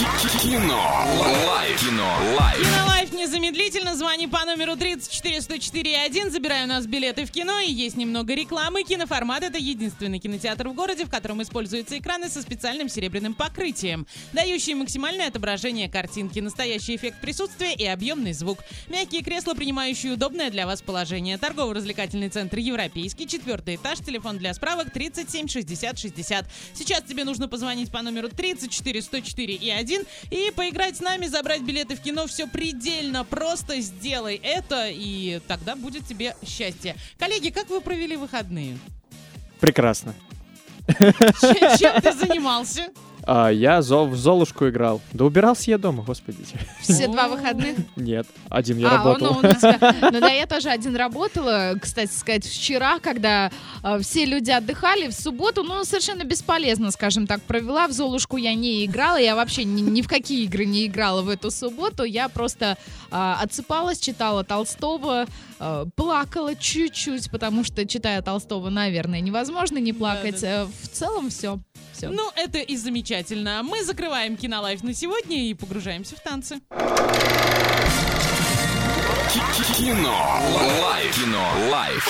Кино. Лайф. Кино. Лайф. Кинолайф незамедлительно. Звони по номеру 34 104 1. Забирай у нас билеты в кино. И есть немного рекламы. Киноформат — это единственный кинотеатр в городе, в котором используются экраны со специальным серебряным покрытием, дающие максимальное отображение картинки, настоящий эффект присутствия и объемный звук. Мягкие кресла, принимающие удобное для вас положение. Торгово-развлекательный центр «Европейский», четвертый этаж, телефон для справок 37 60 60. Сейчас тебе нужно позвонить по номеру 34 104 и 1 и поиграть с нами, забрать билеты в кино. Все предельно просто. Сделай это, и тогда будет тебе счастье. Коллеги, как вы провели выходные? Прекрасно. Чем, чем ты занимался? А, я зо- в Золушку играл. Да убирался я дома, господи. Все два выходных? Нет, один я А, работал. ну, у тебя- ну да, я тоже один работала, кстати сказать, вчера, когда э, все люди отдыхали, в субботу, ну, совершенно бесполезно, скажем так, провела. В Золушку я не играла, я вообще ни, ни в какие игры не играла в эту субботу. Я просто э, отсыпалась, читала Толстого, э, плакала чуть-чуть, потому что, читая Толстого, наверное, невозможно не плакать. Э, В целом все. Все. Ну, это и замечательно. Мы закрываем кинолайф на сегодня и погружаемся в танцы. Кино. Лайф. Кино. Лайф.